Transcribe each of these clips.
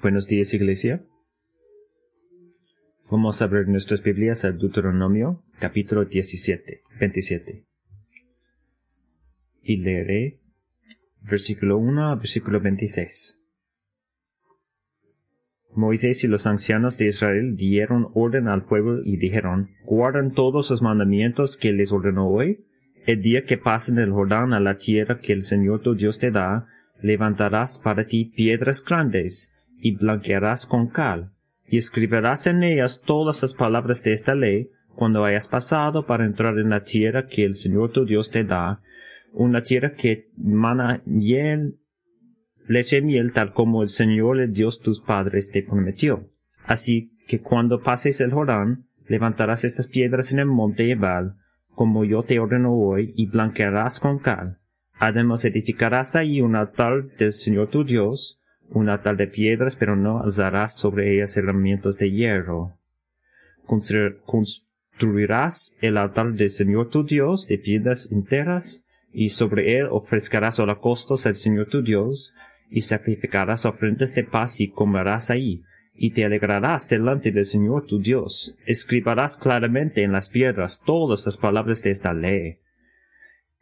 Buenos días, iglesia. Vamos a abrir nuestras Biblias al Deuteronomio, capítulo 17, 27. Y leeré versículo 1 a versículo 26. Moisés y los ancianos de Israel dieron orden al pueblo y dijeron, guardan todos los mandamientos que les ordenó hoy, el día que pasen el Jordán a la tierra que el Señor tu Dios te da, levantarás para ti piedras grandes, y blanquearás con cal, y escribirás en ellas todas las palabras de esta ley, cuando hayas pasado para entrar en la tierra que el Señor tu Dios te da, una tierra que mana hiel, leche y miel tal como el Señor el Dios tus padres te prometió. Así que cuando pases el Jordán, levantarás estas piedras en el monte Ebal, como yo te ordeno hoy, y blanquearás con cal Además edificarás ahí un altar del Señor tu Dios, un altar de piedras, pero no alzarás sobre ellas herramientas de hierro. Construirás el altar del Señor tu Dios de piedras enteras, y sobre él ofrecerás holocaustos al Señor tu Dios, y sacrificarás ofrendas de paz y comerás ahí, y te alegrarás delante del Señor tu Dios. Escribirás claramente en las piedras todas las palabras de esta ley.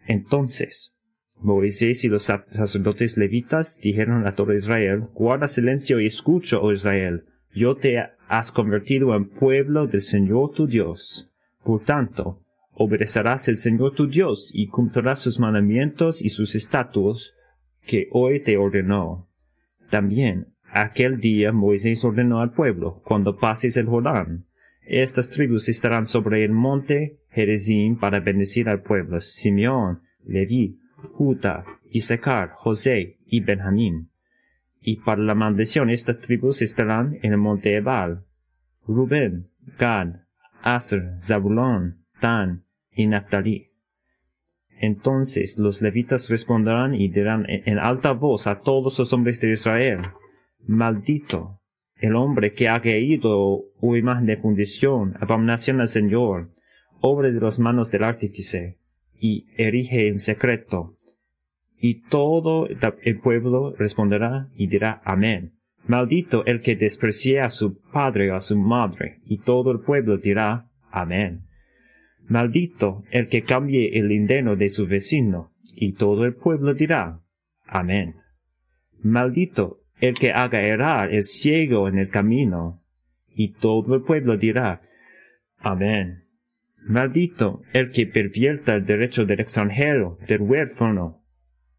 Entonces, Moisés y los sacerdotes levitas dijeron a todo Israel, guarda silencio y escucha, oh Israel, yo te has convertido en pueblo del Señor tu Dios. Por tanto, obedecerás al Señor tu Dios y cumplirás sus mandamientos y sus estatutos que hoy te ordenó. También, aquel día Moisés ordenó al pueblo, cuando pases el Jordán, estas tribus estarán sobre el monte Jerezim para bendecir al pueblo, Simeón, Leví, Judá, Isaacar, José y Benjamín. Y para la maldición estas tribus estarán en el monte Ebal. Rubén, Gad, Aser, Zabulón, Dan y Naphtali. Entonces los levitas responderán y dirán en alta voz a todos los hombres de Israel, Maldito el hombre que ha ido o imagen de fundición, abominación al Señor, obra de las manos del artífice, y erige en secreto, y todo el pueblo responderá y dirá Amén. Maldito el que desprecie a su padre o a su madre, y todo el pueblo dirá Amén. Maldito el que cambie el lindeno de su vecino, y todo el pueblo dirá Amén. Maldito el que haga errar el ciego en el camino, y todo el pueblo dirá Amén. Maldito el que pervierta el derecho del extranjero, del huérfano,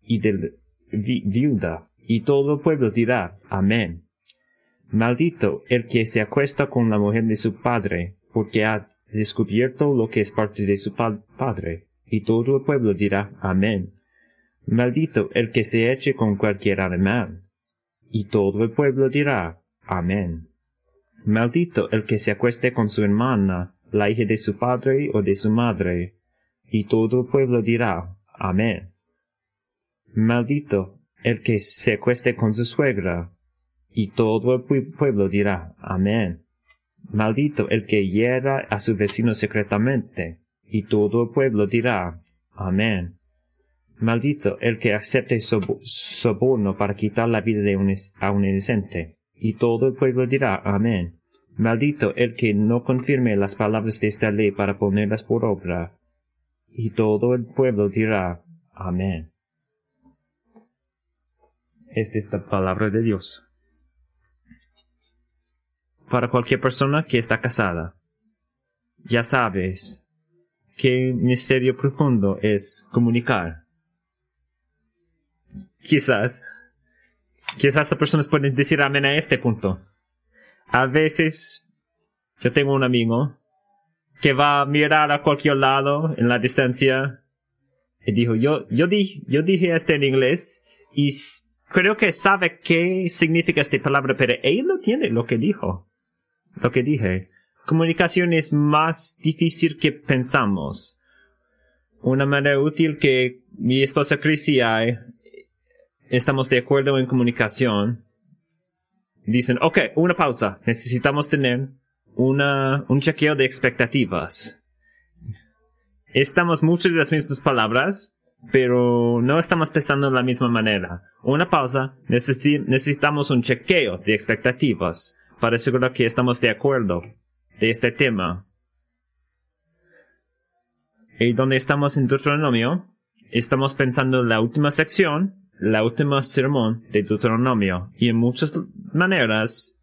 y del viuda, y todo el pueblo dirá, Amén. Maldito el que se acuesta con la mujer de su padre, porque ha descubierto lo que es parte de su padre, y todo el pueblo dirá, Amén. Maldito el que se eche con cualquier animal, y todo el pueblo dirá, Amén. Maldito el que se acueste con su hermana, la hija de su padre o de su madre, y todo el pueblo dirá, Amén. Maldito el que se acueste con su suegra. Y todo el pueblo dirá, Amén. Maldito el que hiera a su vecino secretamente. Y todo el pueblo dirá, Amén. Maldito el que acepte soborno para quitar la vida de un, a un inocente. Y todo el pueblo dirá, Amén. Maldito el que no confirme las palabras de esta ley para ponerlas por obra. Y todo el pueblo dirá, Amén. Esta es la palabra de Dios. Para cualquier persona que está casada, ya sabes qué misterio profundo es comunicar. Quizás, quizás las personas pueden decir amén a este punto. A veces, yo tengo un amigo que va a mirar a cualquier lado en la distancia y dijo, yo, yo, di, yo dije esto en inglés y creo que sabe qué significa esta palabra, pero él no tiene lo que dijo. Lo que dije. Comunicación es más difícil que pensamos. Una manera útil que mi esposa Chris y yo estamos de acuerdo en comunicación. Dicen, ok, una pausa. Necesitamos tener una, un chequeo de expectativas. Estamos muchas de las mismas palabras, pero no estamos pensando de la misma manera. Una pausa, necesitamos un chequeo de expectativas para asegurar que estamos de acuerdo de este tema. Y donde estamos en Deuteronomio, estamos pensando en la última sección, la última sermón de Deuteronomio. Y en muchas maneras,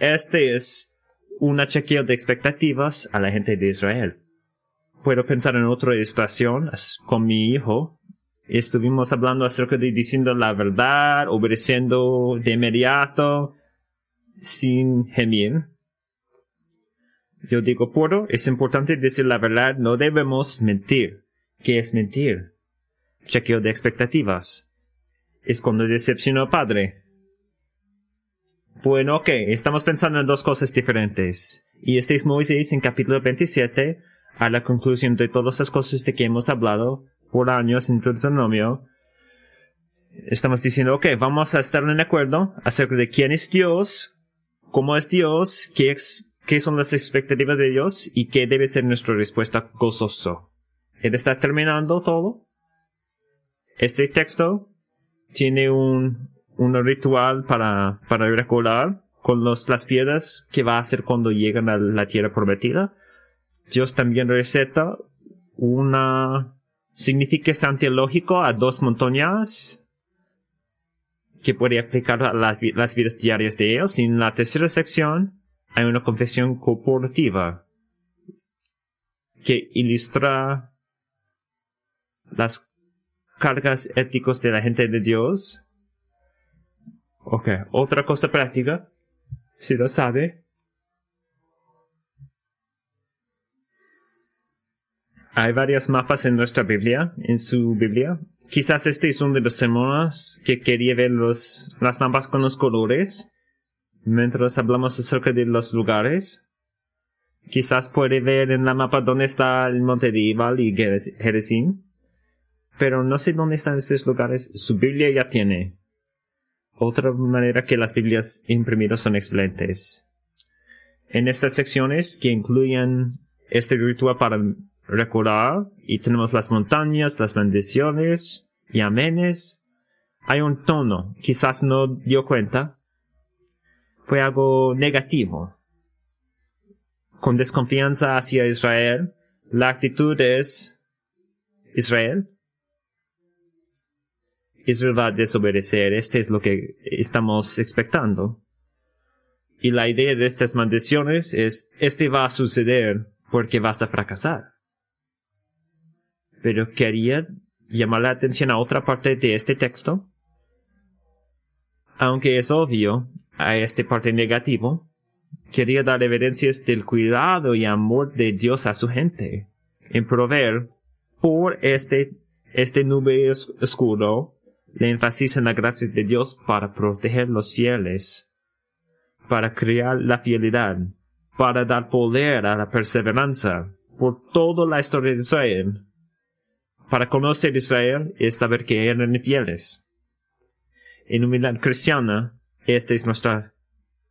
este es una chequeo de expectativas a la gente de Israel. Puedo pensar en otra ilustración con mi hijo. Estuvimos hablando acerca de diciendo la verdad, obedeciendo de inmediato, sin gemir. Yo digo, puedo, es importante decir la verdad, no debemos mentir. ¿Qué es mentir? Chequeo de expectativas. Es cuando decepciono al padre. Bueno, ok, estamos pensando en dos cosas diferentes. Y este es Moisés en capítulo 27, a la conclusión de todas las cosas de que hemos hablado por años en Deuteronomio. Estamos diciendo, ok, vamos a estar en acuerdo acerca de quién es Dios, cómo es Dios, qué es qué son las expectativas de Dios y qué debe ser nuestra respuesta gozoso. Él está terminando todo. Este texto tiene un, un ritual para, para recordar con los, las piedras que va a hacer cuando llegan a la tierra prometida. Dios también receta una significado teológico a dos montañas que puede aplicar a las vidas diarias de ellos. En la tercera sección hay una confesión corporativa que ilustra las cargas éticos de la gente de Dios. Ok, otra cosa práctica, si lo sabe. Hay varios mapas en nuestra Biblia, en su Biblia. Quizás este es uno de los sermones que quería ver los, las mapas con los colores mientras hablamos acerca de los lugares. Quizás puede ver en la mapa dónde está el monte de Ibal y Gerizim. Pero no sé dónde están estos lugares. Su Biblia ya tiene. Otra manera que las Biblias imprimidas son excelentes. En estas secciones que incluyen este ritual para recordar, y tenemos las montañas, las bendiciones y amenes, hay un tono, quizás no dio cuenta, fue algo negativo. Con desconfianza hacia Israel, la actitud es Israel. Israel va a desobedecer, este es lo que estamos expectando. Y la idea de estas maldiciones es, este va a suceder porque vas a fracasar. Pero quería llamar la atención a otra parte de este texto. Aunque es obvio, a este parte negativo, quería dar evidencias del cuidado y amor de Dios a su gente, en proveer por este, este nube oscuro, le énfasis en la gracia de Dios para proteger los fieles, para crear la fidelidad, para dar poder a la perseverancia por toda la historia de Israel. Para conocer Israel es saber que eran fieles. En humildad cristiana, esta es nuestra,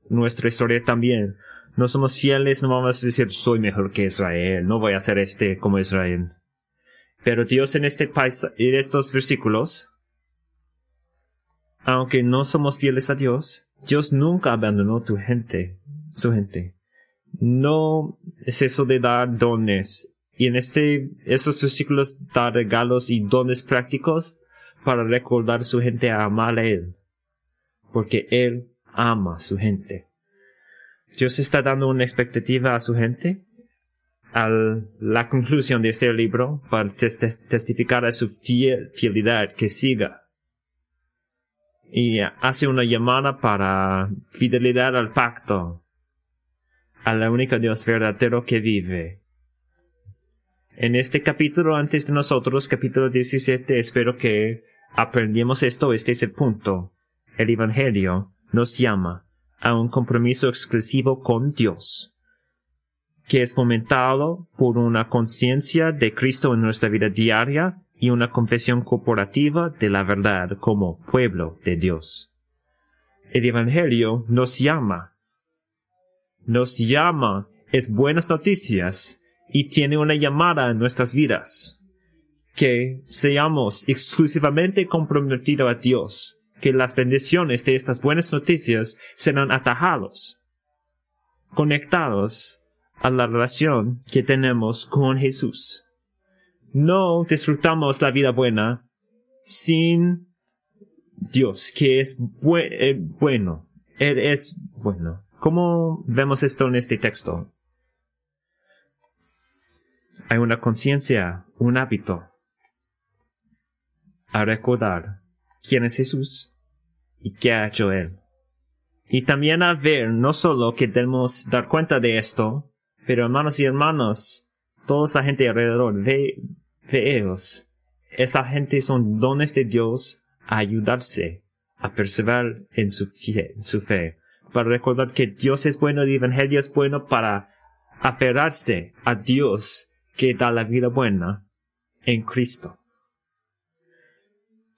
nuestra historia también. No somos fieles, no vamos a decir soy mejor que Israel, no voy a ser este como Israel. Pero Dios en este país, en estos versículos, aunque no somos fieles a Dios, Dios nunca abandonó tu gente, su gente. No es eso de dar dones. Y en este, estos versículos da regalos y dones prácticos para recordar a su gente a amar a Él porque Él ama a su gente. Dios está dando una expectativa a su gente a la conclusión de este libro para testificar a su fidelidad que siga. Y hace una llamada para fidelidad al pacto, a la única Dios verdadero que vive. En este capítulo antes de nosotros, capítulo 17, espero que aprendamos esto, este es el punto el Evangelio nos llama a un compromiso exclusivo con Dios, que es fomentado por una conciencia de Cristo en nuestra vida diaria y una confesión corporativa de la verdad como pueblo de Dios. El Evangelio nos llama, nos llama, es buenas noticias y tiene una llamada en nuestras vidas. que seamos exclusivamente comprometidos a Dios, que las bendiciones de estas buenas noticias serán atajados, conectados a la relación que tenemos con Jesús. No disfrutamos la vida buena sin Dios, que es eh, bueno. Él es bueno. ¿Cómo vemos esto en este texto? Hay una conciencia, un hábito a recordar quién es Jesús y qué ha hecho Él. Y también a ver no solo que debemos dar cuenta de esto, pero hermanos y hermanos, toda esa gente alrededor, ve, ellos. Esa gente son dones de Dios a ayudarse a perseverar en su, fe, en su fe, para recordar que Dios es bueno, el Evangelio es bueno para aferrarse a Dios que da la vida buena en Cristo.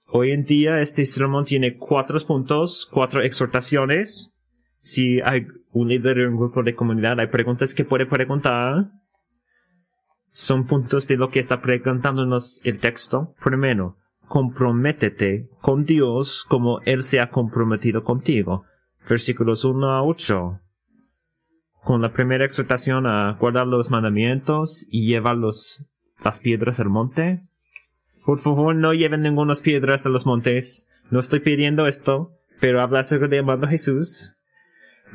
Hoy en día este sermón tiene cuatro puntos, cuatro exhortaciones. Si hay un líder de un grupo de comunidad, hay preguntas que puede preguntar. Son puntos de lo que está preguntándonos el texto. Primero, comprométete con Dios como Él se ha comprometido contigo. Versículos 1 a 8. Con la primera exhortación a guardar los mandamientos y llevar las piedras al monte. Por favor, no lleven ninguna piedras a los montes. No estoy pidiendo esto, pero habla acerca de amando a Jesús.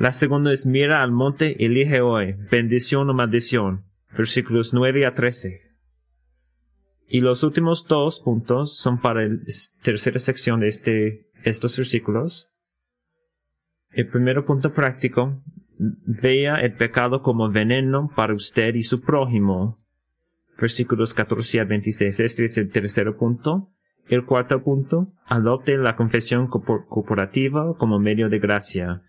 La segunda es mira al monte elige hoy, bendición o maldición. Versículos 9 a 13. Y los últimos dos puntos son para la tercera sección de este, estos versículos. El primer punto práctico, vea el pecado como veneno para usted y su prójimo versículos 14 a 26. Este es el tercer punto. El cuarto punto, adopte la confesión corporativa como medio de gracia.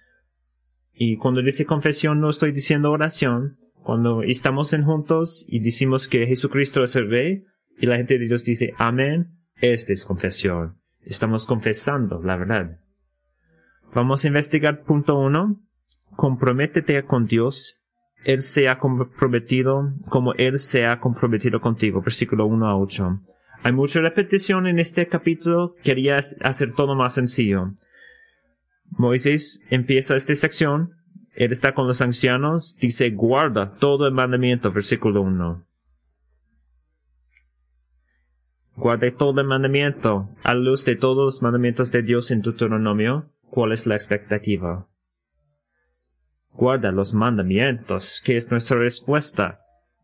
Y cuando dice confesión no estoy diciendo oración. Cuando estamos en juntos y decimos que Jesucristo es el Rey y la gente de Dios dice amén, esta es confesión. Estamos confesando la verdad. Vamos a investigar punto uno. Comprométete con Dios él se ha comprometido como Él se ha comprometido contigo. Versículo 1 a 8. Hay mucha repetición en este capítulo. Quería hacer todo más sencillo. Moisés empieza esta sección. Él está con los ancianos. Dice, guarda todo el mandamiento. Versículo 1. Guarde todo el mandamiento. A luz de todos los mandamientos de Dios en Deuteronomio. ¿Cuál es la expectativa? Guarda los mandamientos, que es nuestra respuesta.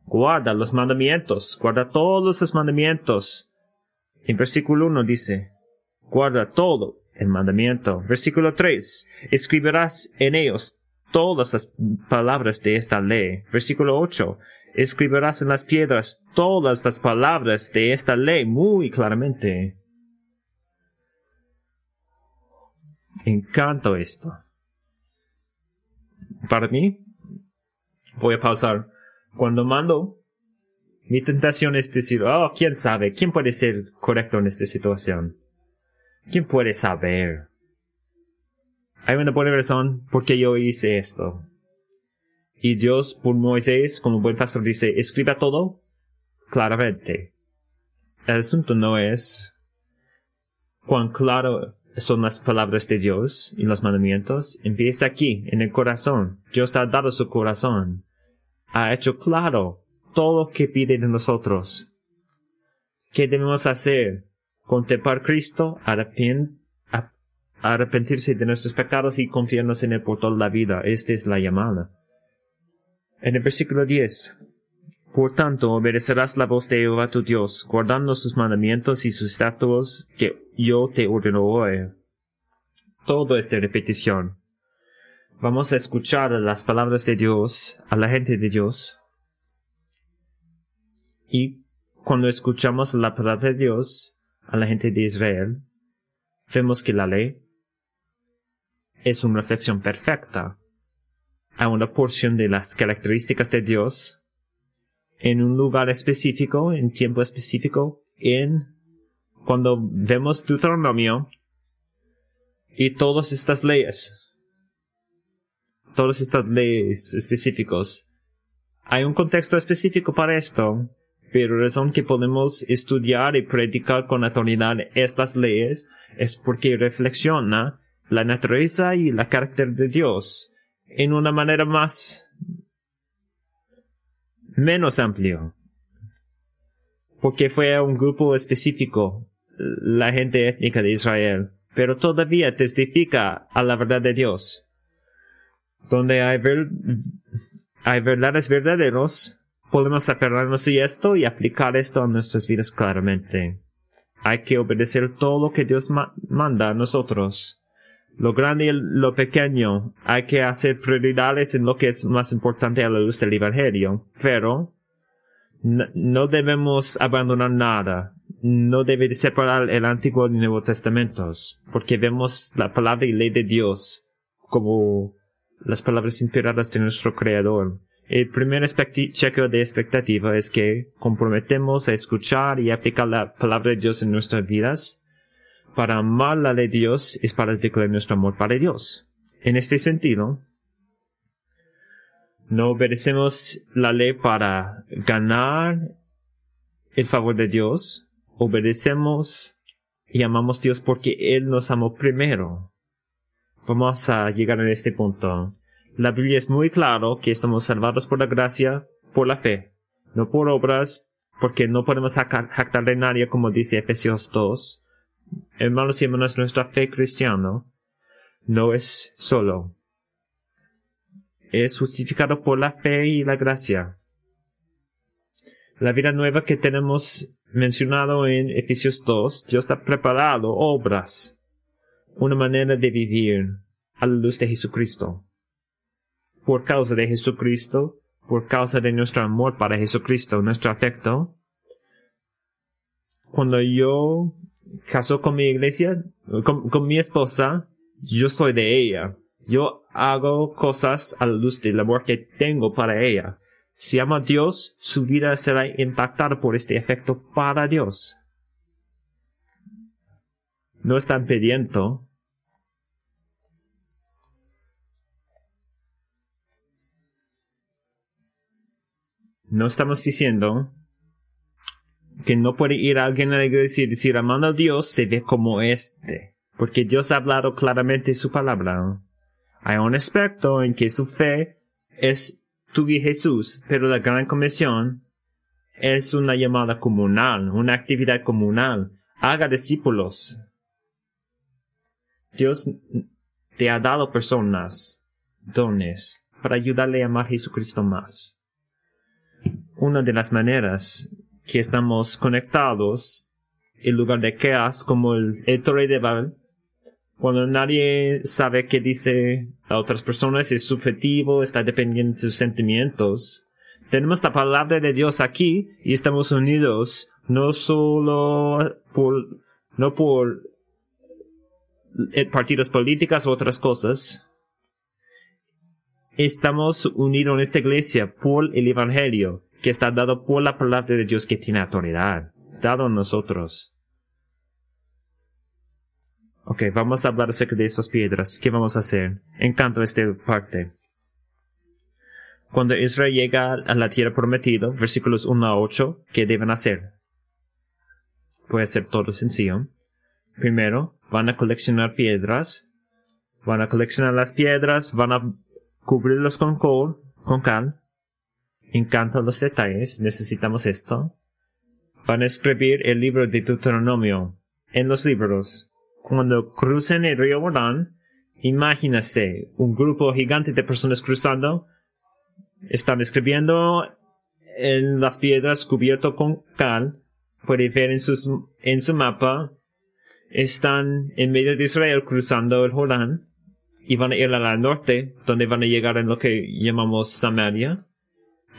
Guarda los mandamientos, guarda todos los mandamientos. En versículo 1 dice, guarda todo el mandamiento. Versículo 3, escribirás en ellos todas las palabras de esta ley. Versículo 8, escribirás en las piedras todas las palabras de esta ley muy claramente. Encanto esto para mí, voy a pausar. Cuando mando, mi tentación es decir, oh, quién sabe, quién puede ser correcto en esta situación. ¿Quién puede saber? Hay una buena razón por qué yo hice esto. Y Dios, por Moisés, como buen pastor, dice, escriba todo claramente. El asunto no es cuán claro son las palabras de Dios y los mandamientos, empieza aquí, en el corazón. Dios ha dado su corazón. Ha hecho claro todo lo que pide de nosotros. ¿Qué debemos hacer? Contemplar Cristo, arrepentirse de nuestros pecados y confiarnos en Él por toda la vida. Esta es la llamada. En el versículo 10. Por tanto, obedecerás la voz de Jehová tu Dios, guardando sus mandamientos y sus estatutos que yo te ordeno hoy. Todo es de repetición. Vamos a escuchar las palabras de Dios a la gente de Dios. Y cuando escuchamos la palabra de Dios a la gente de Israel, vemos que la ley es una reflexión perfecta a una porción de las características de Dios en un lugar específico, en tiempo específico, en cuando vemos Deuteronomio y todas estas leyes, todas estas leyes específicos, hay un contexto específico para esto, pero la razón que podemos estudiar y predicar con autoridad estas leyes es porque reflexiona la naturaleza y el carácter de Dios en una manera más menos amplio. Porque fue un grupo específico, la gente étnica de Israel, pero todavía testifica a la verdad de Dios. Donde hay, hay verdades verdaderos, podemos aferrarnos a esto y aplicar esto a nuestras vidas claramente. Hay que obedecer todo lo que Dios manda a nosotros. Lo grande y lo pequeño, hay que hacer prioridades en lo que es más importante a la luz del Evangelio, pero no, debemos abandonar nada. No debe separar el Antiguo y el Nuevo Testamentos, porque vemos la palabra y ley de Dios como las palabras inspiradas de nuestro Creador. El primer chequeo de expectativa es que comprometemos a escuchar y aplicar la palabra de Dios en nuestras vidas. Para amar la ley de Dios es para declarar nuestro amor para Dios. En este sentido, no obedecemos la ley para ganar el favor de Dios. Obedecemos y amamos a Dios porque Él nos amó primero. Vamos a llegar a este punto. La Biblia es muy claro que estamos salvados por la gracia, por la fe, no por obras, porque no podemos jactar de nadie como dice Efesios 2. Hermanos y hermanas, nuestra fe cristiana no es solo. Es justificado por la fe y la gracia. La vida nueva que tenemos mencionado en Efesios 2, Dios ha preparado obras, una manera de vivir a la luz de Jesucristo por causa de Jesucristo, por causa de nuestro amor para Jesucristo, nuestro afecto. Cuando yo caso con mi iglesia, con, mi esposa, yo soy de ella. Yo hago cosas a la luz del amor que tengo para ella. Si ama a Dios, su vida será impactada por este efecto para Dios. No están pidiendo No estamos diciendo que no puede ir alguien a la iglesia y decir, amando a Dios se ve como este, porque Dios ha hablado claramente su palabra. Hay un aspecto en que su fe es tu y Jesús, pero la gran comisión es una llamada comunal, una actividad comunal. Haga discípulos. Dios te ha dado personas, dones, para ayudarle a amar a Jesucristo más una de las maneras que estamos conectados en lugar de quejas como el, el Torre de Babel, cuando nadie sabe qué dice a otras personas, es subjetivo, está dependiendo de sus sentimientos. Tenemos la palabra de Dios aquí y estamos unidos no solo por, no por eh, partidos políticos u otras cosas. Estamos unidos en esta iglesia por el Evangelio que está dado por la palabra de Dios que tiene autoridad, dado a nosotros. Ok, vamos a hablar acerca de estas piedras. ¿Qué vamos a hacer? Encanto esta parte. Cuando Israel llega a la tierra prometida, versículos 1 a 8, ¿qué deben hacer? Puede ser todo sencillo. Primero, van a coleccionar piedras. Van a coleccionar las piedras, van a cubrirlos con cal, con cal encantan los detalles, necesitamos esto. Van a escribir el libro de Deuteronomio en los libros. Cuando crucen el río Jordán, imagínese un grupo gigante de personas cruzando. Están escribiendo en las piedras cubierto con cal. Puede ver en, sus, en su mapa. Están en medio de Israel cruzando el Jordán. Y van a ir al norte, donde van a llegar en lo que llamamos Samaria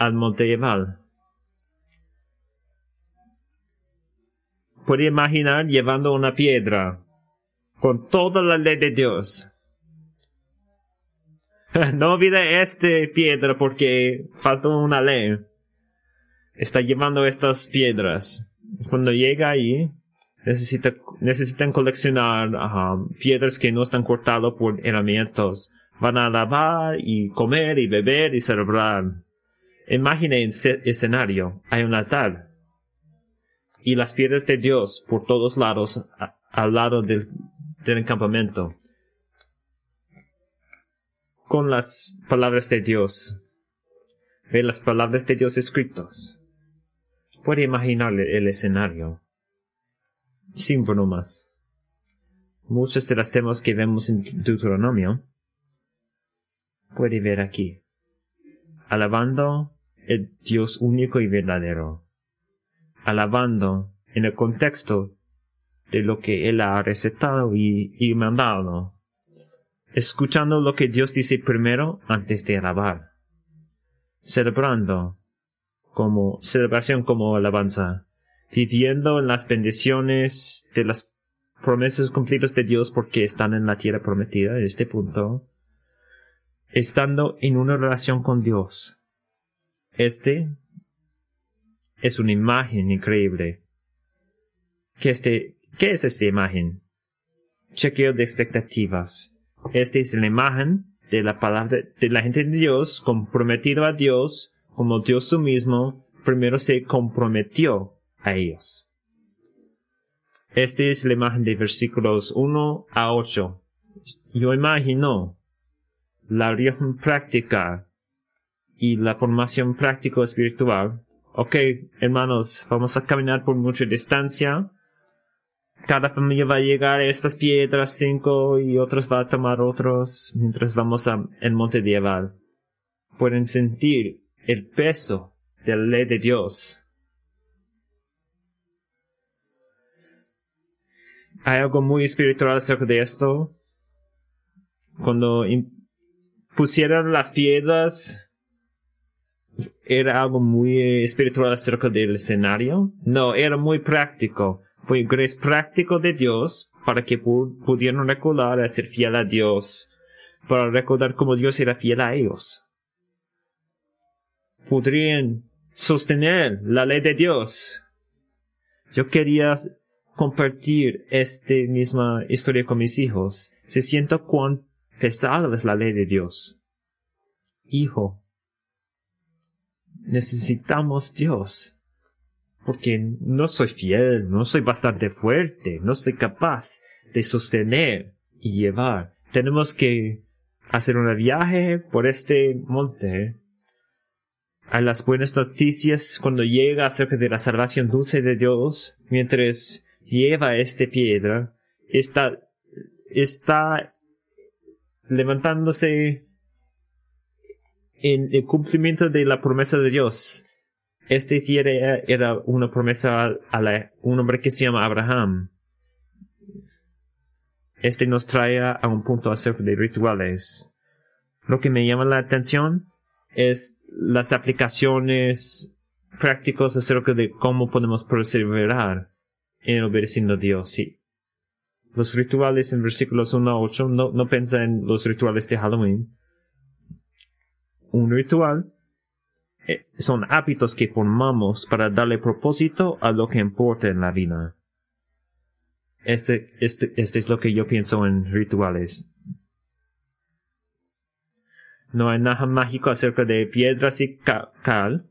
al monte Ebal. Puede imaginar llevando una piedra con toda la ley de Dios. no olvide esta piedra porque falta una ley. Está llevando estas piedras. Cuando llega ahí, necesita, necesitan coleccionar piedras que no están cortadas por herramientas. Van a lavar y comer y beber y celebrar. Imagine el escenario. Hay un altar y las piedras de Dios por todos lados al lado del, del campamento. Con las palabras de Dios. Ve las palabras de Dios escritos. Puede imaginarle el escenario. Sin bromas. Muchos de los temas que vemos en Deuteronomio puede ver aquí. Alabando el Dios único y verdadero. Alabando en el contexto de lo que Él ha recetado y, mandado. Escuchando lo que Dios dice primero antes de alabar. Celebrando como celebración como alabanza. Viviendo en las bendiciones de las promesas cumplidas de Dios porque están en la tierra prometida en este punto estando en una relación con Dios. Este es una imagen increíble. ¿Qué, este, ¿Qué es esta imagen? Chequeo de expectativas. Esta es la imagen de la palabra de la gente de Dios comprometido a Dios como Dios su mismo primero se comprometió a ellos. Esta es la imagen de versículos 1 a 8. Yo imagino la origen práctica y la formación práctico espiritual. Ok, hermanos, vamos a caminar por mucha distancia. Cada familia va a llegar a estas piedras cinco y otros va a tomar otros mientras vamos a el monte Dieval. Pueden sentir el peso de la ley de Dios. Hay algo muy espiritual acerca de esto. Cuando pusieron las piedras era algo muy espiritual acerca del escenario. No, era muy práctico. Fue grace práctico de Dios para que pudieran recordar a ser fiel a Dios, para recordar cómo Dios era fiel a ellos. Podrían sostener la ley de Dios. Yo quería compartir esta misma historia con mis hijos. Se siento cuán pesada es la ley de Dios. Hijo, necesitamos Dios. Porque no soy fiel, no soy bastante fuerte, no soy capaz de sostener y llevar. Tenemos que hacer un viaje por este monte a las buenas noticias cuando llega acerca de la salvación dulce de Dios, mientras lleva esta piedra, está, está levantándose en el cumplimiento de la promesa de Dios. Este tierra era una promesa a, un hombre que se llama Abraham. Este nos trae a un punto acerca de rituales. Lo que me llama la atención es las aplicaciones prácticas acerca de cómo podemos perseverar en obedeciendo a Dios. Sí, los rituales en versículos 1 a 8, no, no piensa en los rituales de Halloween. Un ritual eh, son hábitos que formamos para darle propósito a lo que importa en la vida. Este, este, este es lo que yo pienso en rituales. No hay nada mágico acerca de piedras y cal.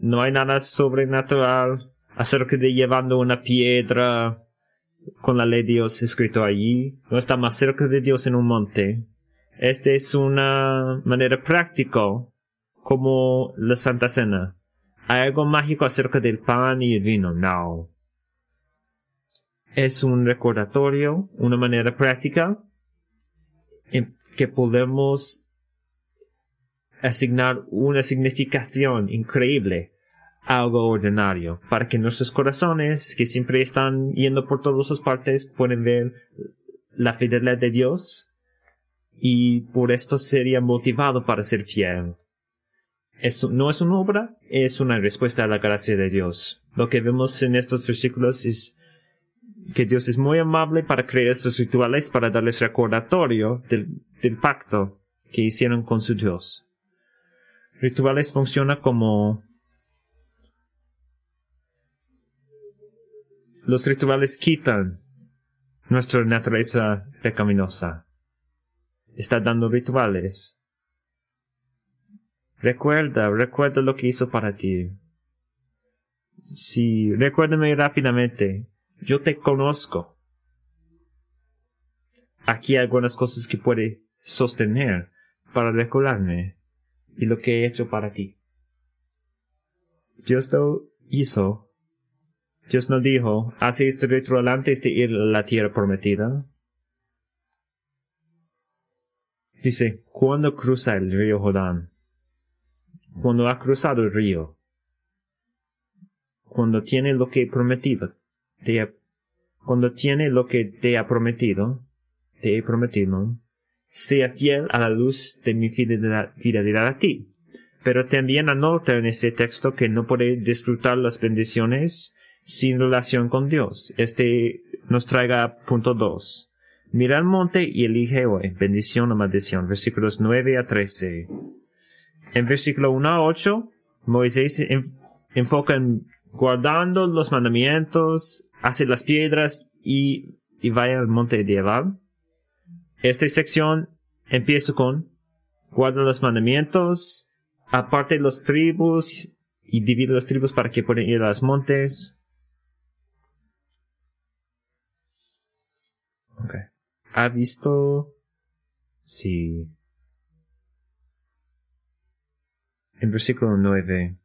No hay nada sobrenatural acerca de llevando una piedra con la ley de Dios escrito allí, no está más cerca de Dios en un monte. Esta es una manera práctica como la Santa Cena. ¿Hay algo mágico acerca del pan y el vino? No. Es un recordatorio, una manera práctica en que podemos asignar una significación increíble algo ordinario, para que nuestros corazones, que siempre están yendo por todas sus partes, puedan ver la fidelidad de Dios y por esto sería motivado para ser fiel. Eso no es una obra, es una respuesta a la gracia de Dios. Lo que vemos en estos versículos es que Dios es muy amable para crear estos rituales para darles recordatorio del, del pacto que hicieron con su Dios. Rituales funciona como Los rituales quitan nuestra naturaleza pecaminosa. Está dando rituales. Recuerda, recuerda lo que hizo para ti. Si recuérdame rápidamente, yo te conozco. Aquí hay algunas cosas que puede sostener para recordarme y lo que he hecho para ti. Dios lo hizo. Dios nos dijo, hace este ritual antes de ir a la tierra prometida. Dice, cuando cruza el río Jordán, cuando ha cruzado el río, cuando tiene lo que prometido, te cuando tiene lo que te ha prometido, te he prometido, sea fiel a la luz de mi fidelidad, fidelidad a ti. Pero también anota en este texto que no puede disfrutar las bendiciones sin relación con Dios. Este nos traiga punto 2. Mira al monte y elige hoy, bendición o maldición, versículos 9 a 13. En versículo 1 a 8, Moisés enfoca en guardando los mandamientos, hace las piedras y, y vaya al monte de Ebal. Esta sección empieza con guarda los mandamientos, aparte los tribus y divide los tribus para que puedan ir a los montes. Okay. ¿Ha visto? Sí. En versículo 9.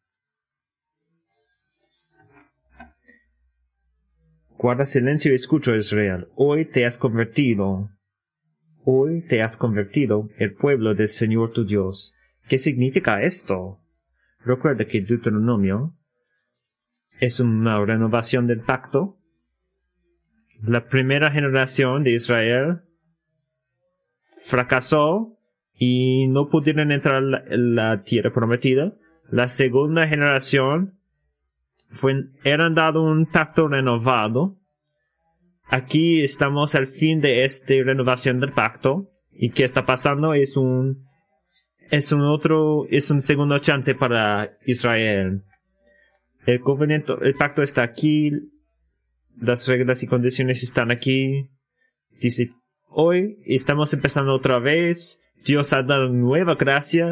Guarda silencio y escucha Israel. Hoy te has convertido. Hoy te has convertido el pueblo del Señor tu Dios. ¿Qué significa esto? Recuerda que Deuteronomio es una renovación del pacto la primera generación de Israel fracasó y no pudieron entrar en la, tierra prometida. La segunda generación fue, eran dado un pacto renovado. Aquí estamos al fin de esta renovación del pacto. Y qué está pasando es un, es un otro, es un segundo chance para Israel. El el pacto está aquí, las reglas y condiciones están aquí. Dice, hoy estamos empezando otra vez. Dios ha dado nueva gracia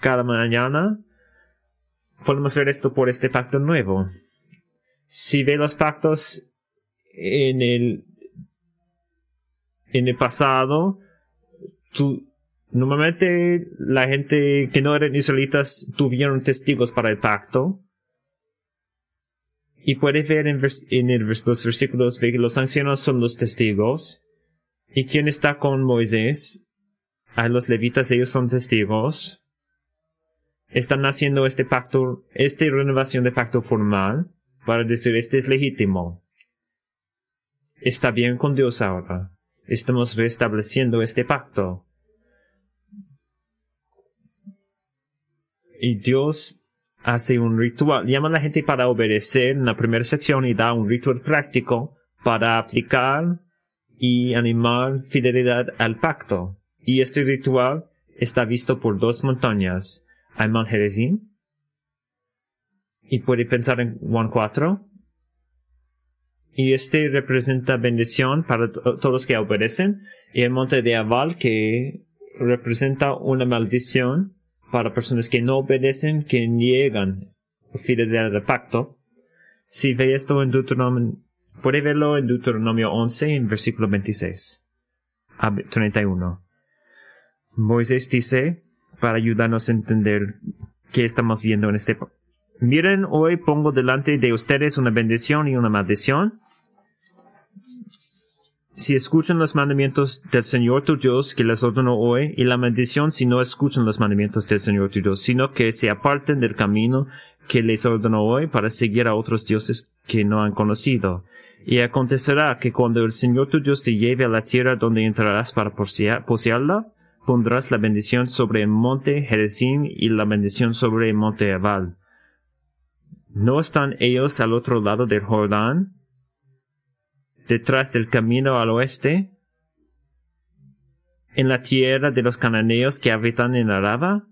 cada mañana. Podemos ver esto por este pacto nuevo. Si ve los pactos en el, en el pasado, normalmente la gente que no eran israelitas tuvieron testigos para el pacto y puede ver en, los versículos que los ancianos son los testigos. ¿Y quién está con Moisés? A los levitas ellos son testigos. Están haciendo este pacto, esta renovación de pacto formal para decir este es legítimo. Está bien con Dios ahora. Estamos restableciendo este pacto. Y Dios hace un ritual, llama a la gente para obedecer en la primera sección y da un ritual práctico para aplicar y animar fidelidad al pacto. Y este ritual está visto por dos montañas, el Mount y puede pensar en Juan 4, y este representa bendición para todos los que obedecen, y el monte de Aval que representa una maldición para personas que no obedecen, que niegan fidelidad del pacto. Si ve esto en Deuteronomio, puede verlo en Deuteronomio 11, en versículo 26 a 31. Moisés dice, para ayudarnos a entender qué estamos viendo en este. Miren, hoy pongo delante de ustedes una bendición y una maldición si escuchan los mandamientos del Señor tu Dios que les ordenó hoy, y la maldición si no escuchan los mandamientos del Señor tu Dios, sino que se aparten del camino que les ordenó hoy para seguir a otros dioses que no han conocido. Y acontecerá que cuando el Señor tu Dios te lleve a la tierra donde entrarás para posearla, pondrás la bendición sobre el monte Jerezim y la bendición sobre el monte Ebal. ¿No están ellos al otro lado del Jordán? Detrás del camino al oeste, en la tierra de los cananeos que habitan en Araba,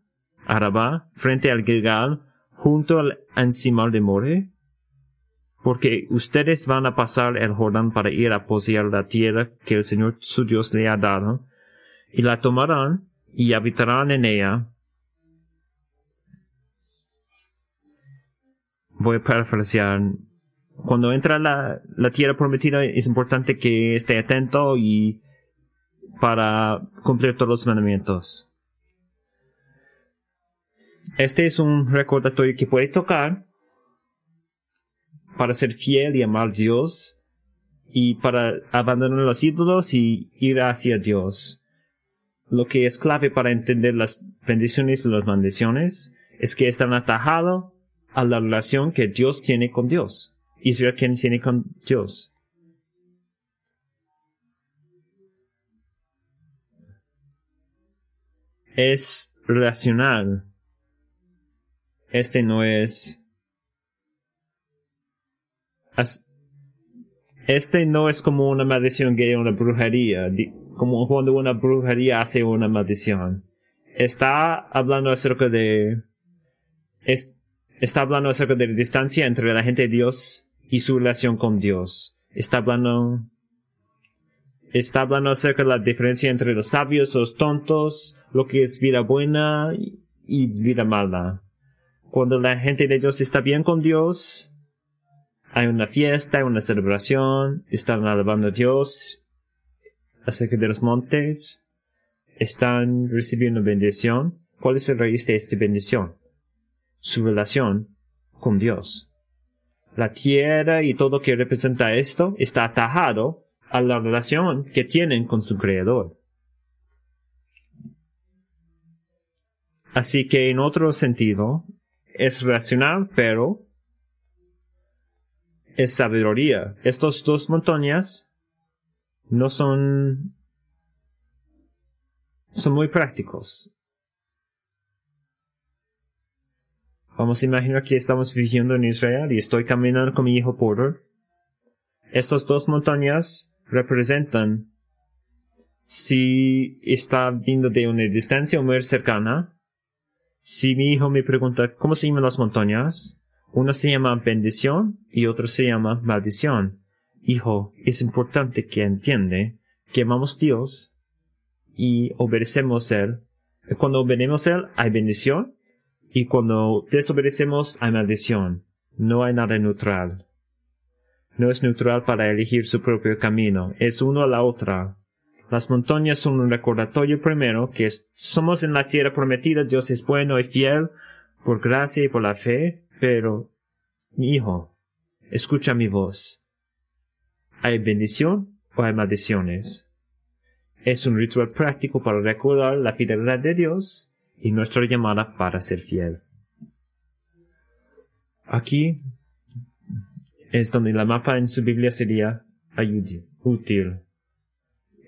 Araba, frente al Gilgal, junto al encimal de More, porque ustedes van a pasar el Jordán para ir a poseer la tierra que el Señor su Dios le ha dado, y la tomarán y habitarán en ella. voy a parafrasear. Cuando entra la, la tierra prometida es importante que esté atento y para cumplir todos los mandamientos. Este es un recordatorio que puede tocar para ser fiel y amar a Dios y para abandonar los ídolos y ir hacia Dios. Lo que es clave para entender las bendiciones y las maldiciones es que están atajados a la relación que Dios tiene con Dios. Israel tiene con Dios. Es relacional. Este no es este no es como una maldición que una brujería, como cuando una brujería hace una maldición. Está hablando acerca de, está hablando acerca de la distancia entre la gente de Dios y su relación con Dios. Está hablando, está hablando acerca de la diferencia entre los sabios los tontos, lo que es vida buena y vida mala. Cuando la gente de Dios está bien con Dios, hay una fiesta, hay una celebración, están alabando a Dios acerca de los montes, están recibiendo bendición. ¿Cuál es el raíz de esta bendición? Su relación con Dios. La tierra y todo que representa esto está atajado a la relación que tienen con su Creador. Así que en otro sentido, es racional, pero es sabiduría. Estos dos montañas no son son muy prácticos. Vamos a imaginar que estamos viviendo en Israel y estoy caminando con mi hijo Porter. Estas dos montañas representan si está viendo de una distancia muy cercana. Si mi hijo me pregunta cómo se llaman las montañas, uno se llama bendición y otro se llama maldición. Hijo, es importante que entiende que amamos a Dios y obedecemos Él. Cuando obedecemos Él hay bendición y cuando desobedecemos hay maldición. No hay nada neutral. No es neutral para elegir su propio camino. Es uno a la otra. Las montañas son un recordatorio primero que somos en la tierra prometida. Dios es bueno y fiel por gracia y por la fe. Pero, mi hijo, escucha mi voz. ¿Hay bendición o hay maldiciones? Es un ritual práctico para recordar la fidelidad de Dios y nuestra llamada para ser fiel. Aquí es donde la mapa en su Biblia sería útil.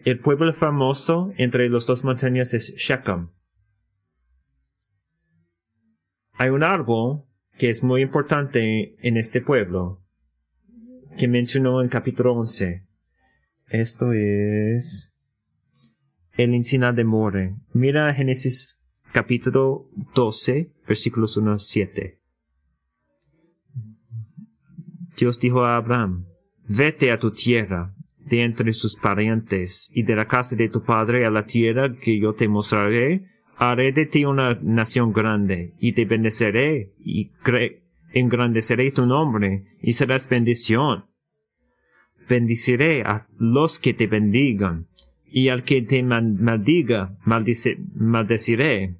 El pueblo famoso entre los dos montañas es Shechem. Hay un árbol que es muy importante en este pueblo, que mencionó en capítulo 11. Esto es el encina de More. Mira Génesis capítulo 12, versículos 1 a 7. Dios dijo a Abraham, vete a tu tierra, de entre sus parientes, y de la casa de tu padre a la tierra que yo te mostraré, haré de ti una nación grande, y te bendeceré, y engrandeceré tu nombre, y serás bendición. Bendiciré a los que te bendigan, y al que te maldiga, maldeciré.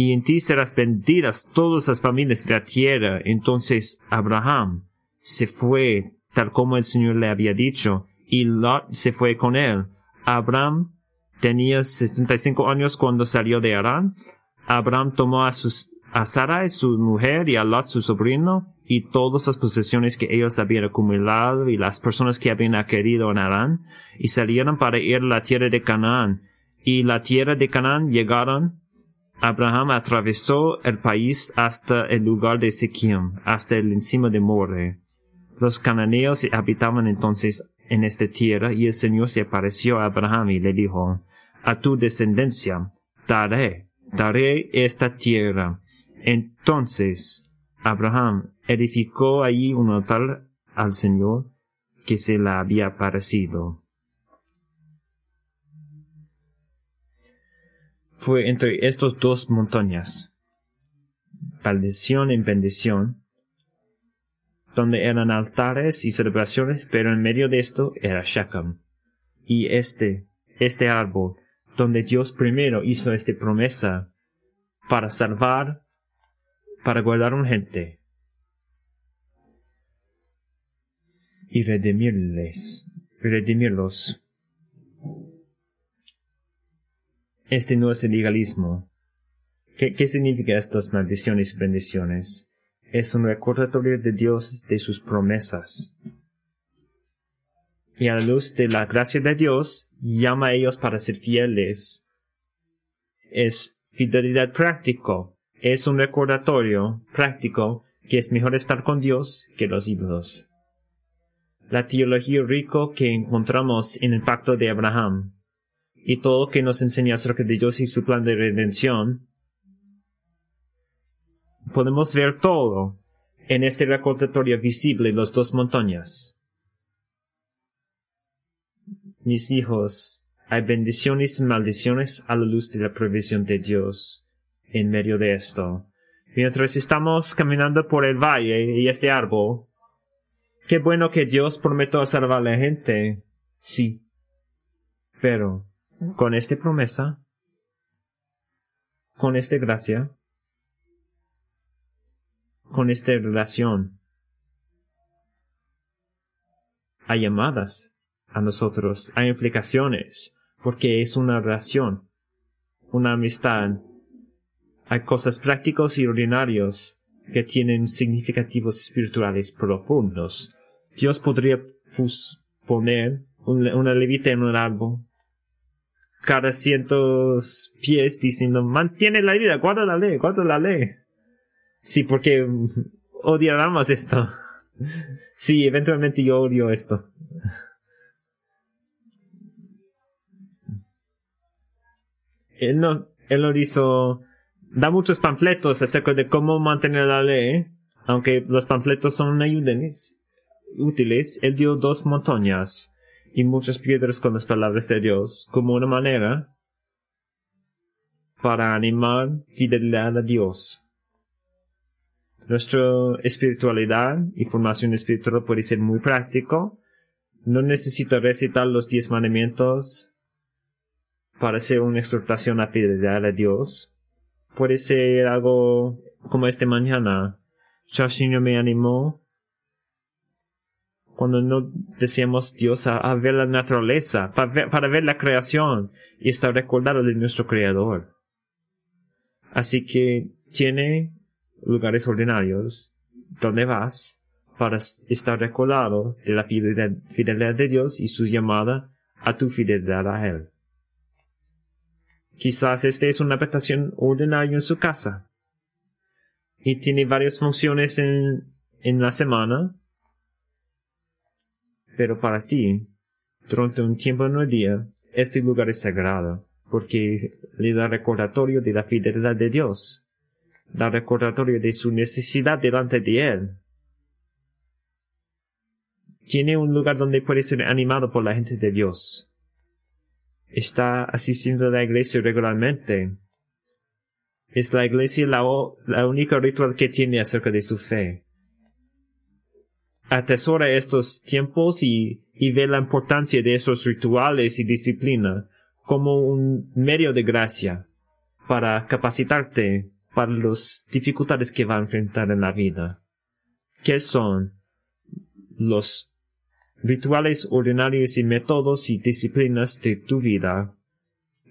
Y en ti serás benditas todas las familias de la tierra. Entonces Abraham se fue, tal como el Señor le había dicho, y Lot se fue con él. Abraham tenía 75 años cuando salió de Arán. Abraham tomó a, sus, a Sarai, su mujer, y a Lot, su sobrino, y todas las posesiones que ellos habían acumulado y las personas que habían adquirido en Arán, y salieron para ir a la tierra de Canaán. Y la tierra de Canaán llegaron. Abraham atravesó el país hasta el lugar de Siquim, hasta el encima de More. Los cananeos habitaban entonces en esta tierra, y el Señor se apareció a Abraham y le dijo, a tu descendencia daré, daré esta tierra. Entonces Abraham edificó allí un altar al Señor que se le había parecido. Fue entre estas dos montañas, bendición en bendición, donde eran altares y celebraciones, pero en medio de esto era Shechem. Y este, este árbol, donde Dios primero hizo esta promesa para salvar, para guardar un gente y redimirles, redimirlos. Este no es el legalismo. ¿Qué, significa estas maldiciones y bendiciones? Es un recordatorio de Dios de sus promesas. Y a la luz de la gracia de Dios, llama a ellos para ser fieles. Es fidelidad práctico. Es un recordatorio práctico que es mejor estar con Dios que los ídolos. La teología rico que encontramos en el pacto de Abraham y todo lo que nos enseña acerca de Dios y su plan de redención, podemos ver todo en este recordatorio visible las dos montañas. Mis hijos, hay bendiciones y maldiciones a la luz de la provisión de Dios en medio de esto. Mientras estamos caminando por el valle y este árbol, qué bueno que Dios prometió salvar a la gente. Sí. Pero con esta promesa, con esta gracia, con esta relación, hay llamadas a nosotros, hay implicaciones, porque es una relación, una amistad. Hay cosas prácticos y ordinarios que tienen significativos espirituales profundos. Dios podría poner una levita en un árbol cada cientos pies diciendo, mantiene la vida, guarda la ley, guarda la ley. Sí, porque odiamos esto. Sí, eventualmente yo odio esto. Él no, él no hizo, da muchos panfletos acerca de cómo mantener la ley, aunque los panfletos son ayúdenes, útiles. Él dio dos montañas y muchas piedras con las palabras de Dios como una manera para animar fidelidad a Dios. Nuestra espiritualidad y formación espiritual puede ser muy práctico. No necesito recitar los diez mandamientos para hacer una exhortación a fidelidad a Dios. Puede ser algo como este mañana. Chashinyo me animó cuando no decíamos Dios a, ver la naturaleza, para ver, la creación y estar recordado de nuestro Creador. Así que tiene lugares ordinarios donde vas para estar recordado de la fidelidad, de Dios y su llamada a tu fidelidad a Él. Quizás este es una habitación ordinaria en su casa y tiene varias funciones en, en la semana pero para ti, durante un tiempo en el día, este lugar es sagrado, porque le da recordatorio de la fidelidad de Dios, da recordatorio de su necesidad delante de Él. Tiene un lugar donde puede ser animado por la gente de Dios. Está asistiendo a la iglesia regularmente. Es la iglesia la, la única ritual que tiene acerca de su fe atesora estos tiempos y, ve la importancia de esos rituales y disciplina como un medio de gracia para capacitarte para las dificultades que va a enfrentar en la vida. ¿Qué son los rituales ordinarios y métodos y disciplinas de tu vida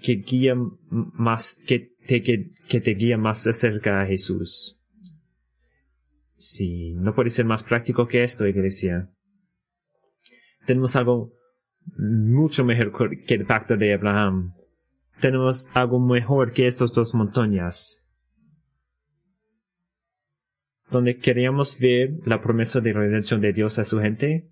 que guían más, que te, que te guían más cerca a Jesús? Sí, no puede ser más práctico que esto, iglesia. Tenemos algo mucho mejor que el pacto de Abraham. Tenemos algo mejor que estas dos montañas. Donde queríamos ver la promesa de redención de Dios a su gente.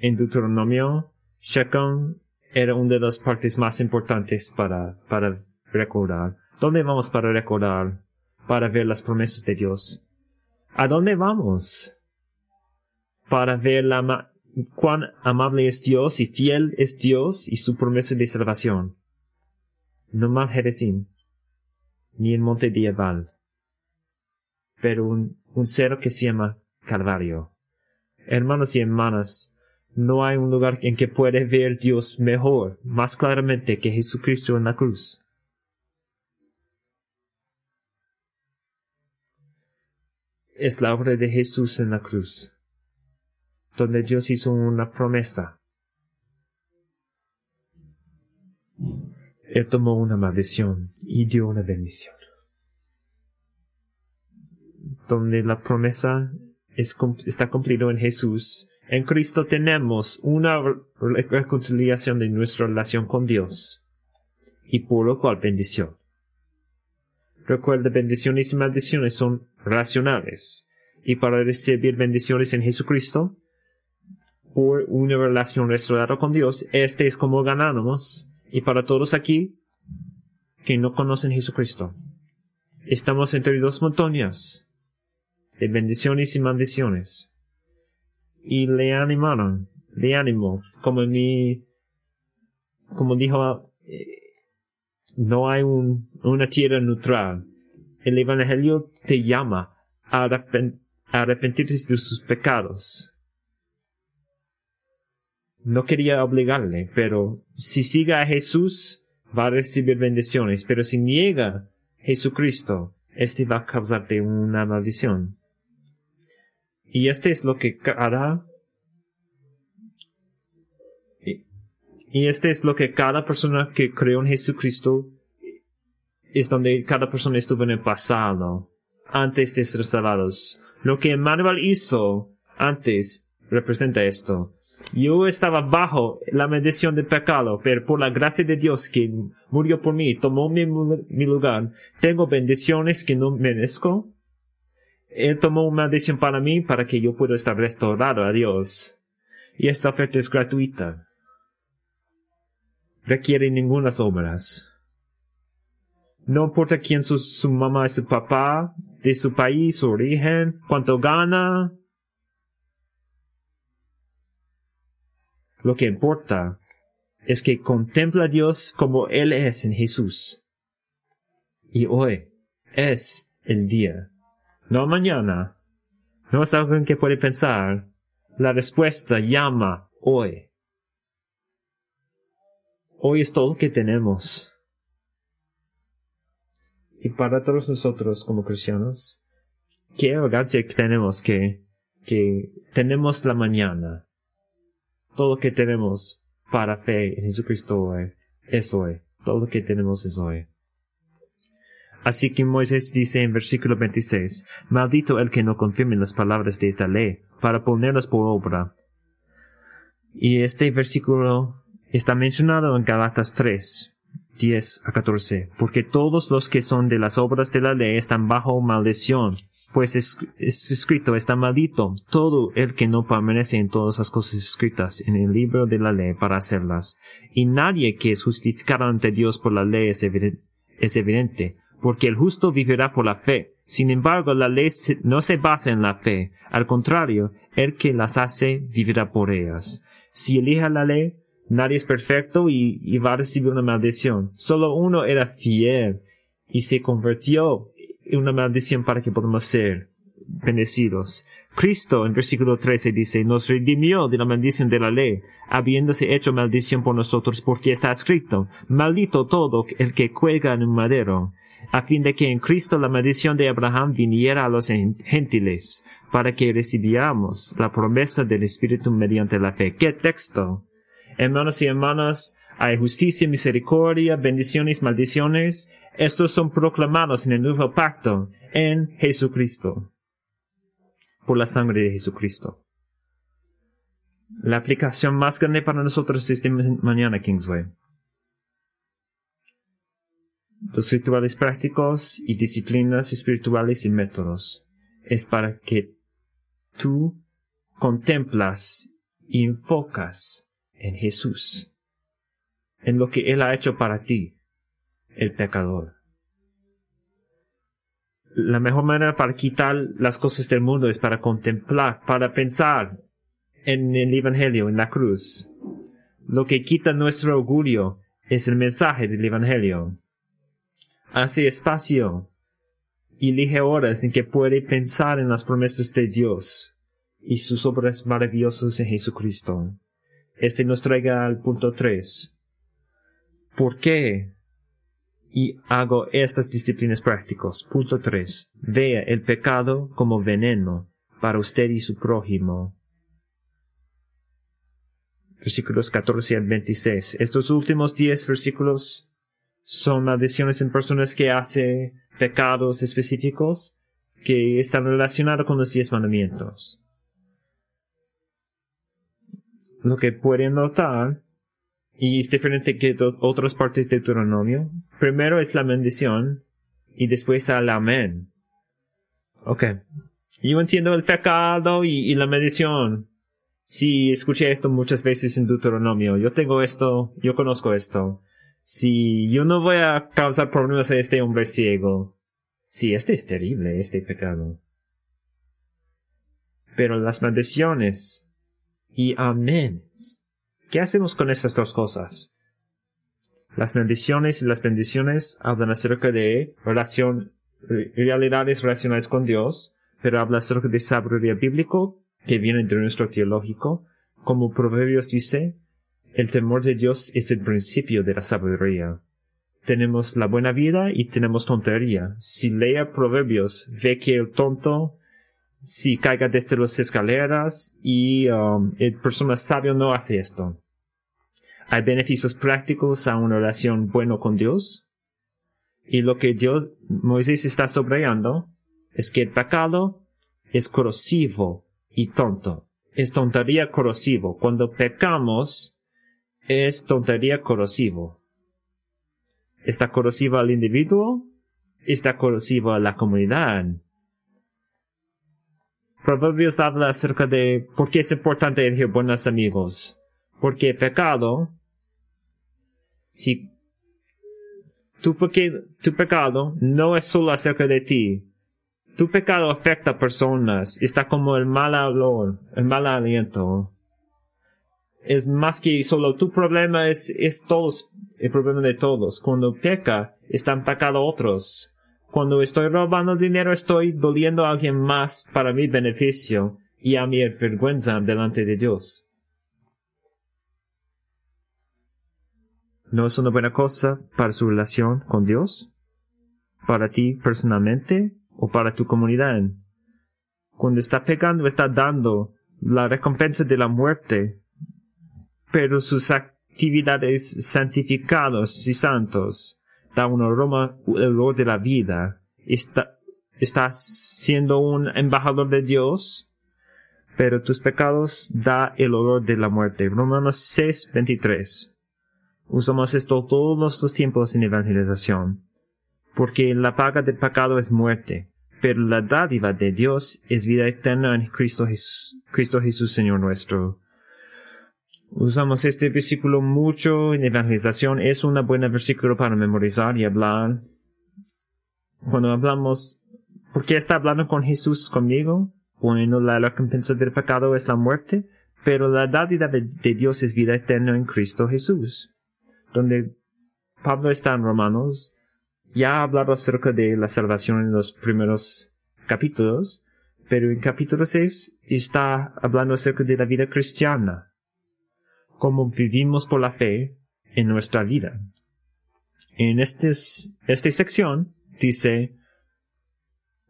En Deuteronomio, Shechem era una de las partes más importantes para, para recordar. ¿Dónde vamos para recordar? Para ver las promesas de Dios. ¿A dónde vamos? Para ver cuán amable es Dios y fiel es Dios y su promesa de salvación. No mal Jerezim, ni en Monte Diabal, pero un, un cero que se llama Calvario. Hermanos y hermanas, no hay un lugar en que puede ver Dios mejor, más claramente que Jesucristo en la cruz. Es la obra de Jesús en la cruz, donde Dios hizo una promesa. Él tomó una maldición y dio una bendición. Donde la promesa está cumplida en Jesús en Cristo tenemos una reconciliación de nuestra relación con Dios y por lo cual bendición. Recuerda, bendiciones y maldiciones son racionales y para recibir bendiciones en Jesucristo por una relación restaurada con Dios, este es como ganamos y para todos aquí que no conocen Jesucristo. Estamos entre dos montañas de bendiciones y maldiciones y le animaron, le animó, como mi, como dijo, eh, no hay un, una tierra neutral. El Evangelio te llama a, arrepentirse de sus pecados. No quería obligarle, pero si sigue a Jesús, va a recibir bendiciones, pero si niega a Jesucristo, este va a causarte una maldición. Y este es lo que cada y este es lo que cada persona que creó en Jesucristo es donde cada persona estuvo en el pasado, antes de ser salvados. Lo que Emmanuel hizo antes representa esto. Yo estaba bajo la maldición del pecado, pero por la gracia de Dios que murió por mí, tomó mi, lugar, tengo bendiciones que no merezco, él tomó una decisión para mí para que yo pueda estar restaurado a Dios. Y esta oferta es gratuita. Requiere ninguna obras. No importa quién su, su mamá y su papá, de su país, su origen, cuánto gana. Lo que importa es que contempla a Dios como Él es en Jesús. Y hoy es el día no mañana. No es algo que puede pensar. La respuesta llama hoy. Hoy es todo lo que tenemos. Y para todos nosotros como cristianos, qué arrogancia que tenemos que, que tenemos la mañana. Todo lo que tenemos para fe en Jesucristo hoy es hoy. Todo lo que tenemos es hoy. Así que Moisés dice en versículo 26, Maldito el que no confirme las palabras de esta ley, para ponerlas por obra. Y este versículo está mencionado en Galatas 3, 10 a 14, porque todos los que son de las obras de la ley están bajo maldición, pues es, escrito, está maldito todo el que no permanece en todas las cosas escritas en el libro de la ley para hacerlas. Y nadie que es justificado ante Dios por la ley es evidente porque el justo vivirá por la fe. Sin embargo, la ley no se basa en la fe. Al contrario, el que las hace vivirá por ellas. Si elige la ley, nadie es perfecto y, va a recibir una maldición. Solo uno era fiel y se convirtió en una maldición para que podamos ser bendecidos. Cristo en versículo 13 dice, nos redimió de la maldición de la ley, habiéndose hecho maldición por nosotros porque está escrito, maldito todo el que cuelga en un madero a fin de que en Cristo la maldición de Abraham viniera a los gentiles, para que recibiéramos la promesa del Espíritu mediante la fe. ¿Qué texto? Hermanos y hermanas, hay justicia, misericordia, bendiciones, maldiciones. Estos son proclamados en el nuevo pacto en Jesucristo, por la sangre de Jesucristo. La aplicación más grande para nosotros es de mañana, Kingsway. Los rituales prácticos y disciplinas espirituales y métodos es para que tú contemplas y enfocas en Jesús, en lo que Él ha hecho para ti, el pecador. La mejor manera para quitar las cosas del mundo es para contemplar, para pensar en el Evangelio, en la cruz. Lo que quita nuestro orgullo es el mensaje del Evangelio. Hace espacio y elige horas en que puede pensar en las promesas de Dios, y sus obras maravillosas en Jesucristo. Este nos traiga al punto 3. ¿Por qué? Y hago estas disciplinas prácticas. Punto 3. Vea el pecado como veneno para usted y su prójimo. Versículos 14 al 26. Estos últimos 10 versículos son maldiciones en personas que hacen pecados específicos que están relacionados con los diez mandamientos. Lo que pueden notar, y es diferente que otras partes de Deuteronomio, primero es la bendición y después el amén. Ok. Yo entiendo el pecado y, la bendición. Sí, escuché esto muchas veces en Deuteronomio. Yo tengo esto, yo conozco esto. Si yo no voy a causar problemas a este hombre ciego. Sí, este es terrible, este pecado. Pero las maldiciones y amén. ¿Qué hacemos con esas dos cosas? Las maldiciones y las bendiciones hablan acerca de relación, realidades relacionadas con Dios, pero habla acerca de sabiduría bíblico que viene de nuestro teológico. Como Proverbios dice, el temor de Dios es el principio de la sabiduría. Tenemos la buena vida y tenemos tontería. Si lea Proverbios, ve que el tonto si caiga desde las escaleras y um, el persona sabio no hace esto. Hay beneficios prácticos a una relación buena con Dios. Y lo que Dios, Moisés está subrayando es que el pecado es corrosivo y tonto. Es tontería corrosivo. Cuando pecamos, es tontería corrosivo. Está corrosivo al individuo, está corrosivo a la comunidad. Proverbios habla acerca de por qué es importante elegir buenos amigos. Porque pecado, si tu, pecado no es solo acerca de ti, tu pecado afecta a personas, está como el mal olor, el mal aliento. Es más que solo tu problema, es, es todos, el problema de todos. Cuando peca, están pecando otros. Cuando estoy robando dinero estoy doliendo a alguien más para mi beneficio y a mi vergüenza delante de Dios. ¿No es una buena cosa para su relación con Dios? ¿Para ti personalmente o para tu comunidad? Cuando está pegando está dando la recompensa de la muerte, pero sus actividades santificados y santos da un aroma, el olor de la vida. Está, estás siendo un embajador de Dios, pero tus pecados da el olor de la muerte. Romanos 6, 23. Usamos esto todos los tiempos en evangelización, porque la paga del pecado es muerte, pero la dádiva de Dios es vida eterna en Cristo Jesús, Cristo Jesús Señor nuestro. Usamos este versículo mucho en evangelización. Es un buen versículo para memorizar y hablar. Cuando hablamos, ¿por qué está hablando con Jesús conmigo? Bueno, la recompensa del pecado es la muerte, pero la dádiva de, Dios es vida eterna en Cristo Jesús. Donde Pablo está en Romanos, ya ha hablado acerca de la salvación en los primeros capítulos, pero en capítulo 6 está hablando acerca de la vida cristiana cómo vivimos por la fe en nuestra vida. En este, esta sección dice,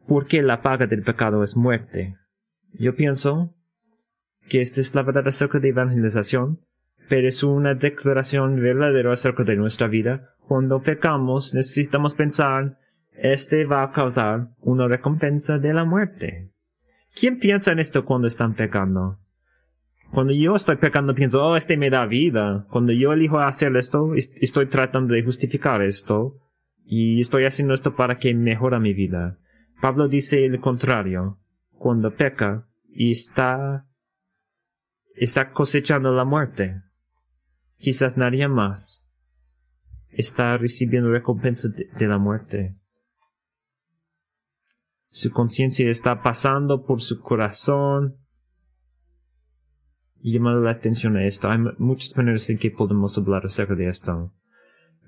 ¿por qué la paga del pecado es muerte? Yo pienso que esta es la verdad acerca de evangelización, pero es una declaración verdadera acerca de nuestra vida. Cuando pecamos, necesitamos pensar, este va a causar una recompensa de la muerte. ¿Quién piensa en esto cuando están pecando? Cuando yo estoy pecando, pienso, oh, este me da vida. Cuando yo elijo hacer esto, estoy tratando de justificar esto. Y estoy haciendo esto para que mejore mi vida. Pablo dice el contrario. Cuando peca y está, está cosechando la muerte. Quizás nadie más está recibiendo recompensa de la muerte. Su conciencia está pasando por su corazón y llamando la atención a esto. Hay muchas maneras en que podemos hablar acerca de esto.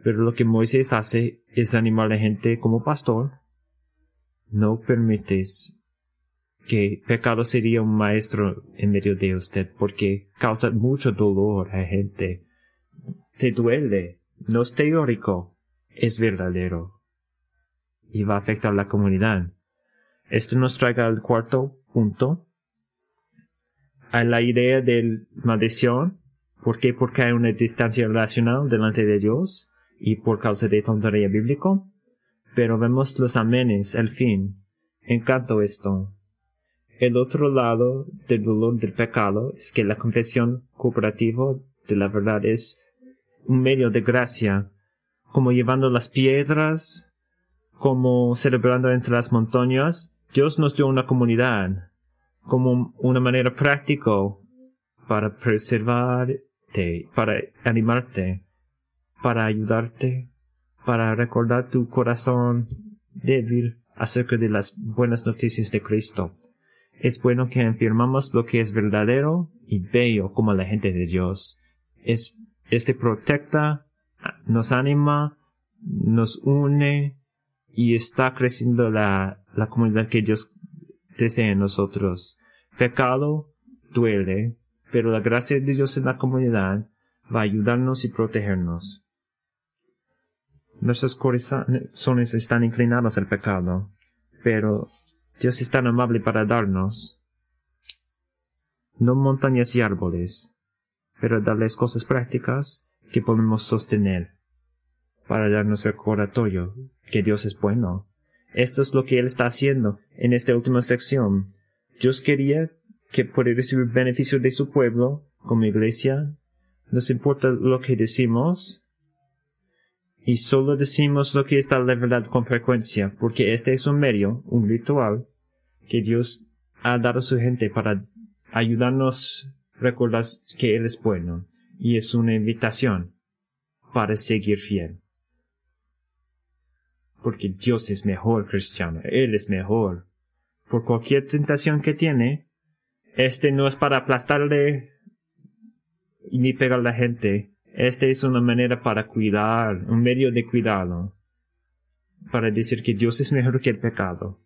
Pero lo que Moisés hace es animar a la gente como pastor. No permites que pecado sería un maestro en medio de usted porque causa mucho dolor a gente. Te duele, no es teórico, es verdadero. Y va a afectar a la comunidad. Esto nos trae al cuarto punto, a la idea de maldición. ¿Por qué? Porque hay una distancia relacional delante de Dios y por causa de tontería bíblico. Pero vemos los amenes, el fin. Encanto esto. El otro lado del dolor del pecado es que la confesión cooperativa de la verdad es un medio de gracia, como llevando las piedras, como celebrando entre las montañas. Dios nos dio una comunidad como una manera práctica para preservarte, para animarte, para ayudarte, para recordar tu corazón débil acerca de las buenas noticias de Cristo. Es bueno que afirmamos lo que es verdadero y bello como la gente de Dios. Es, este protecta, nos anima, nos une y está creciendo la, la comunidad que Dios desea en nosotros. Pecado duele, pero la gracia de Dios en la comunidad va a ayudarnos y protegernos. Nuestros corazones están inclinados al pecado, pero Dios es tan amable para darnos, no montañas y árboles, pero darles cosas prácticas que podemos sostener, para darnos el recordatorio que Dios es bueno. Esto es lo que Él está haciendo en esta última sección. Dios quería que pueda recibir beneficio de su pueblo como iglesia. Nos importa lo que decimos, y solo decimos lo que está la verdad con frecuencia, porque este es un medio, un ritual, que Dios ha dado a su gente para ayudarnos a recordar que Él es bueno. Y es una invitación para seguir fiel. Porque Dios es mejor, cristiano. Él es mejor. Por cualquier tentación que tiene, este no es para aplastarle ni pegar a la gente. Este es una manera para cuidar, un medio de cuidado. Para decir que Dios es mejor que el pecado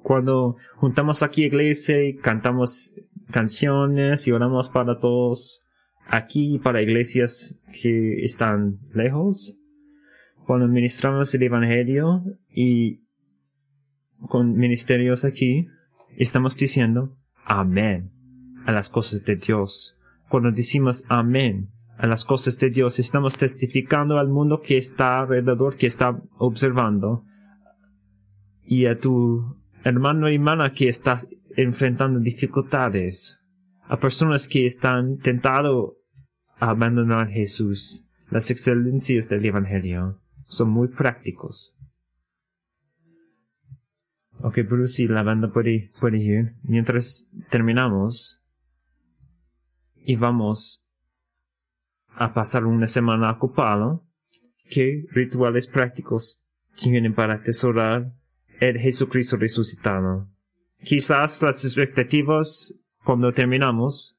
cuando juntamos aquí iglesia y cantamos canciones y oramos para todos aquí, para iglesias que están lejos, cuando ministramos el Evangelio y con ministerios aquí, estamos diciendo amén a las cosas de Dios. Cuando decimos amén a las cosas de Dios, estamos testificando al mundo que está alrededor, que está observando, y a tu hermano y hermana que está enfrentando dificultades, a personas que están tentado a abandonar Jesús. Las excelencias del Evangelio son muy prácticos. Ok, Bruce y la banda puede, puede ir. Mientras terminamos y vamos a pasar una semana ocupada, ¿qué rituales prácticos tienen para atesorar el Jesucristo resucitado. Quizás las expectativas cuando terminamos,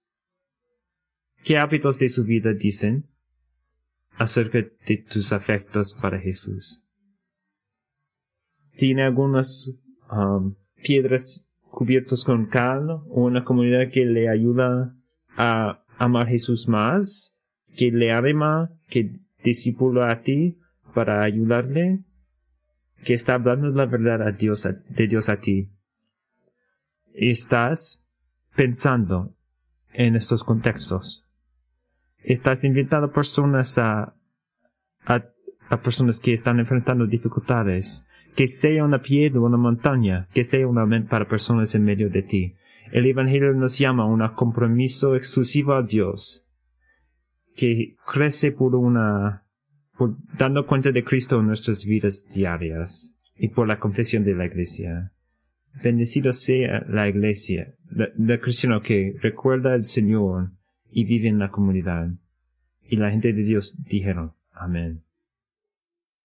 ¿qué hábitos de su vida dicen acerca de tus afectos para Jesús? ¿Tiene algunas um, piedras cubiertas con cal una comunidad que le ayuda a amar a Jesús más, que le anima, que discipula a ti para ayudarle? que está hablando la verdad a Dios, de Dios a ti. Estás pensando en estos contextos. Estás invitando personas a, a, a personas que están enfrentando dificultades. Que sea una piedra o una montaña, que sea una mente para personas en medio de ti. El Evangelio nos llama a un compromiso exclusivo a Dios, que crece por una por dando cuenta de Cristo en nuestras vidas diarias y por la confesión de la iglesia. Bendecido sea la iglesia, el cristiano que recuerda al Señor y vive en la comunidad. Y la gente de Dios dijeron, Amén.